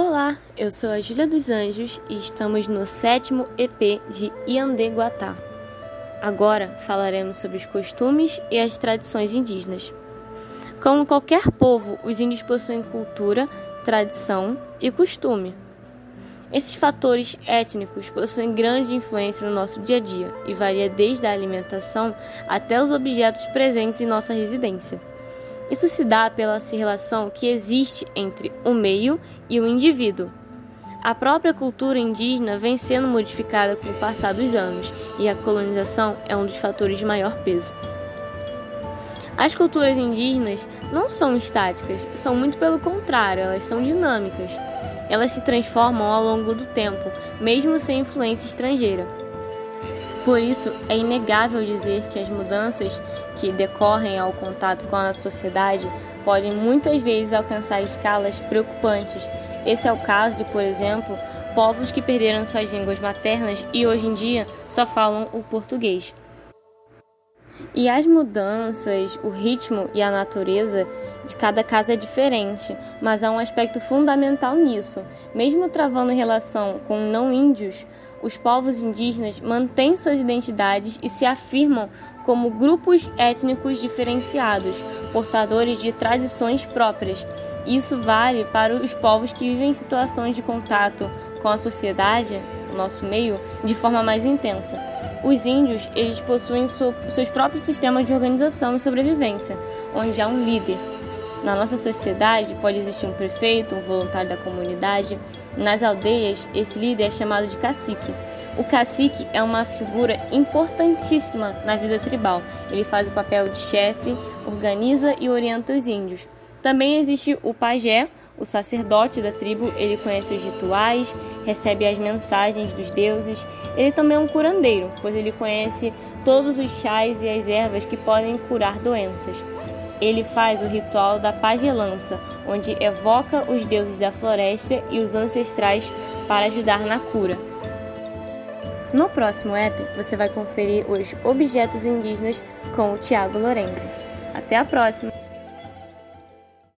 Olá, eu sou a Júlia dos Anjos e estamos no sétimo EP de Iandeguatá. Agora falaremos sobre os costumes e as tradições indígenas. Como qualquer povo, os índios possuem cultura, tradição e costume. Esses fatores étnicos possuem grande influência no nosso dia a dia e varia desde a alimentação até os objetos presentes em nossa residência. Isso se dá pela relação que existe entre o meio e o indivíduo. A própria cultura indígena vem sendo modificada com o passar dos anos e a colonização é um dos fatores de maior peso. As culturas indígenas não são estáticas, são muito pelo contrário, elas são dinâmicas. Elas se transformam ao longo do tempo, mesmo sem influência estrangeira. Por isso, é inegável dizer que as mudanças que decorrem ao contato com a sociedade podem muitas vezes alcançar escalas preocupantes. Esse é o caso de, por exemplo, povos que perderam suas línguas maternas e hoje em dia só falam o português. E as mudanças, o ritmo e a natureza de cada casa é diferente, mas há um aspecto fundamental nisso. Mesmo travando relação com não índios, os povos indígenas mantêm suas identidades e se afirmam como grupos étnicos diferenciados, portadores de tradições próprias. Isso vale para os povos que vivem em situações de contato com a sociedade, nosso meio, de forma mais intensa. Os índios, eles possuem seus próprios sistemas de organização e sobrevivência, onde há um líder. Na nossa sociedade pode existir um prefeito, um voluntário da comunidade. Nas aldeias, esse líder é chamado de cacique. O cacique é uma figura importantíssima na vida tribal. Ele faz o papel de chefe, organiza e orienta os índios. Também existe o pajé, o sacerdote da tribo, ele conhece os rituais, recebe as mensagens dos deuses. Ele também é um curandeiro, pois ele conhece todos os chás e as ervas que podem curar doenças. Ele faz o ritual da pagelança, onde evoca os deuses da floresta e os ancestrais para ajudar na cura. No próximo app, você vai conferir os objetos indígenas com o Tiago Lourenço. Até a próxima!